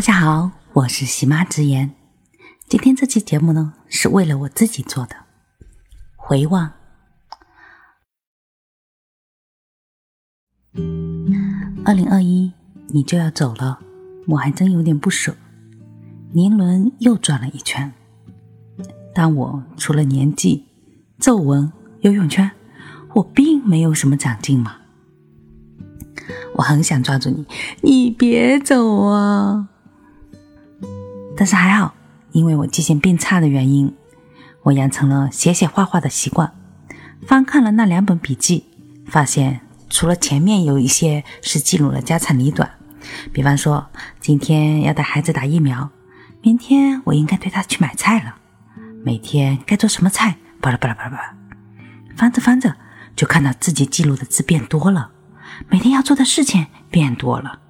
大家好，我是喜妈之言。今天这期节目呢，是为了我自己做的。回望，二零二一，你就要走了，我还真有点不舍。年轮又转了一圈，但我除了年纪、皱纹、游泳圈，我并没有什么长进嘛。我很想抓住你，你别走啊！但是还好，因为我记性变差的原因，我养成了写写画画的习惯。翻看了那两本笔记，发现除了前面有一些是记录了家长里短，比方说今天要带孩子打疫苗，明天我应该带他去买菜了，每天该做什么菜，巴拉巴拉巴拉巴拉。翻着翻着，就看到自己记录的字变多了。每天要做的事情变多了，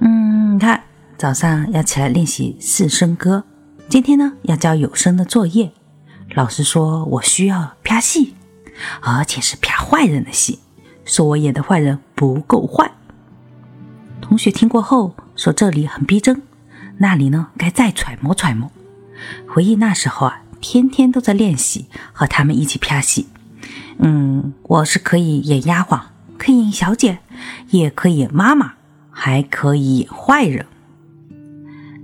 嗯，你看，早上要起来练习四声歌，今天呢要交有声的作业，老师说我需要拍戏，而且是拍坏人的戏，说我演的坏人不够坏。同学听过后说这里很逼真，那里呢该再揣摩揣摩。回忆那时候啊，天天都在练习，和他们一起拍戏。嗯，我是可以演丫鬟。可以演小姐，也可以演妈妈，还可以演坏人。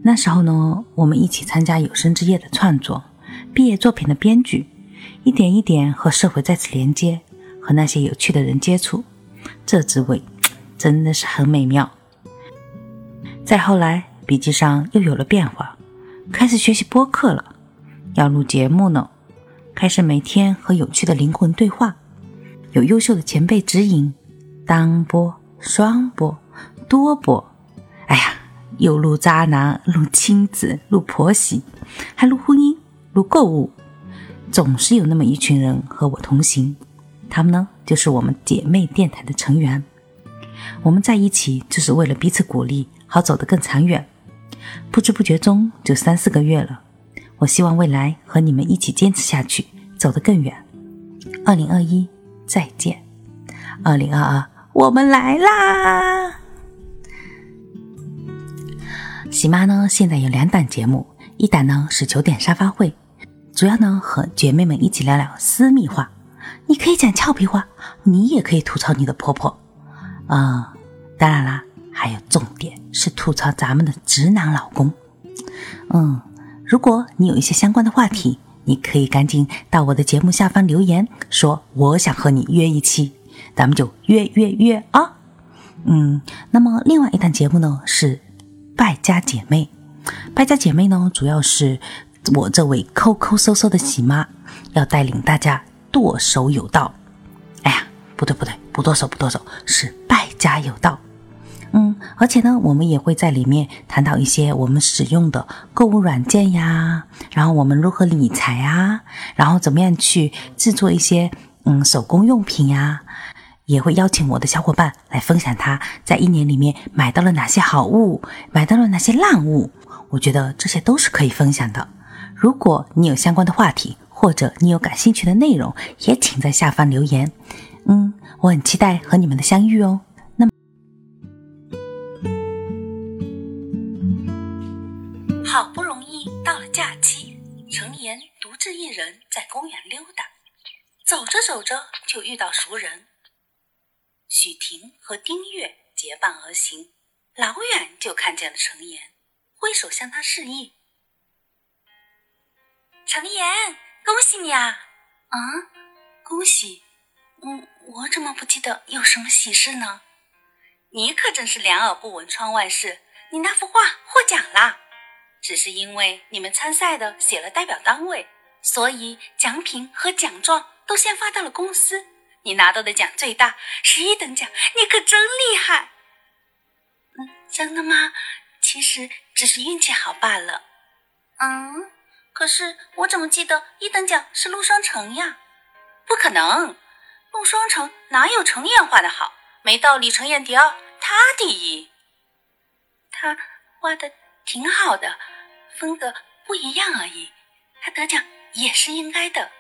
那时候呢，我们一起参加有生之夜的创作，毕业作品的编剧，一点一点和社会再次连接，和那些有趣的人接触，这滋味真的是很美妙。再后来，笔记上又有了变化，开始学习播客了，要录节目呢，开始每天和有趣的灵魂对话，有优秀的前辈指引。单播、双播、多播，又录渣男，录亲子，录婆媳，还录婚姻，录购物，总是有那么一群人和我同行。他们呢，就是我们姐妹电台的成员。我们在一起，就是为了彼此鼓励，好走得更长远。不知不觉中就三四个月了，我希望未来和你们一起坚持下去，走得更远。二零二一，再见。二零二二。我们来啦！喜妈呢，现在有两档节目，一档呢是九点沙发会，主要呢和姐妹们一起聊聊私密话。你可以讲俏皮话，你也可以吐槽你的婆婆。啊，当然啦，还有重点是吐槽咱们的直男老公。嗯，如果你有一些相关的话题，你可以赶紧到我的节目下方留言，说我想和你约一期。咱们就约约约啊！嗯，那么另外一档节目呢是败家姐妹。败家姐妹呢，主要是我这位抠抠搜搜的喜妈要带领大家剁手有道。哎呀，不对不对，不剁手不剁手，是败家有道。嗯，而且呢，我们也会在里面谈到一些我们使用的购物软件呀，然后我们如何理财啊，然后怎么样去制作一些嗯手工用品呀。也会邀请我的小伙伴来分享他在一年里面买到了哪些好物，买到了哪些烂物。我觉得这些都是可以分享的。如果你有相关的话题，或者你有感兴趣的内容，也请在下方留言。嗯，我很期待和你们的相遇哦。那，好不容易到了假期，陈岩独自一人在公园溜达，走着走着就遇到熟人。许婷和丁月结伴而行，老远就看见了陈岩，挥手向他示意。陈岩，恭喜你啊！啊，恭喜！嗯，我怎么不记得有什么喜事呢？你可真是两耳不闻窗外事，你那幅画获奖啦！只是因为你们参赛的写了代表单位，所以奖品和奖状都先发到了公司。你拿到的奖最大，是一等奖，你可真厉害。嗯，真的吗？其实只是运气好罢了。嗯，可是我怎么记得一等奖是陆双成呀？不可能，陆双成哪有陈燕画的好？没道理，陈燕第二，他第一。他画的挺好的，风格不一样而已。他得奖也是应该的。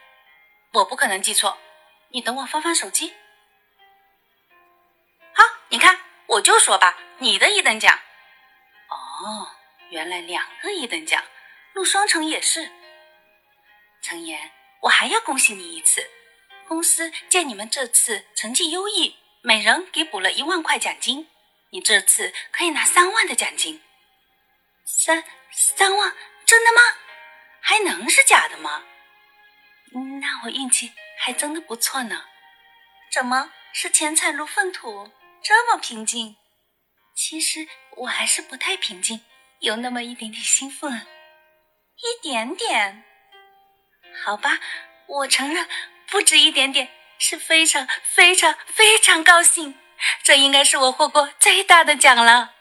我不可能记错。你等我翻翻手机。好，你看，我就说吧，你的一等奖。哦，原来两个一等奖，陆双成也是。陈岩，我还要恭喜你一次，公司见你们这次成绩优异，每人给补了一万块奖金，你这次可以拿三万的奖金。三三万，真的吗？还能是假的吗？那我运气还真的不错呢。怎么是钱财如粪土，这么平静？其实我还是不太平静，有那么一点点兴奋，一点点。好吧，我承认不止一点点，是非常非常非常高兴。这应该是我获过最大的奖了。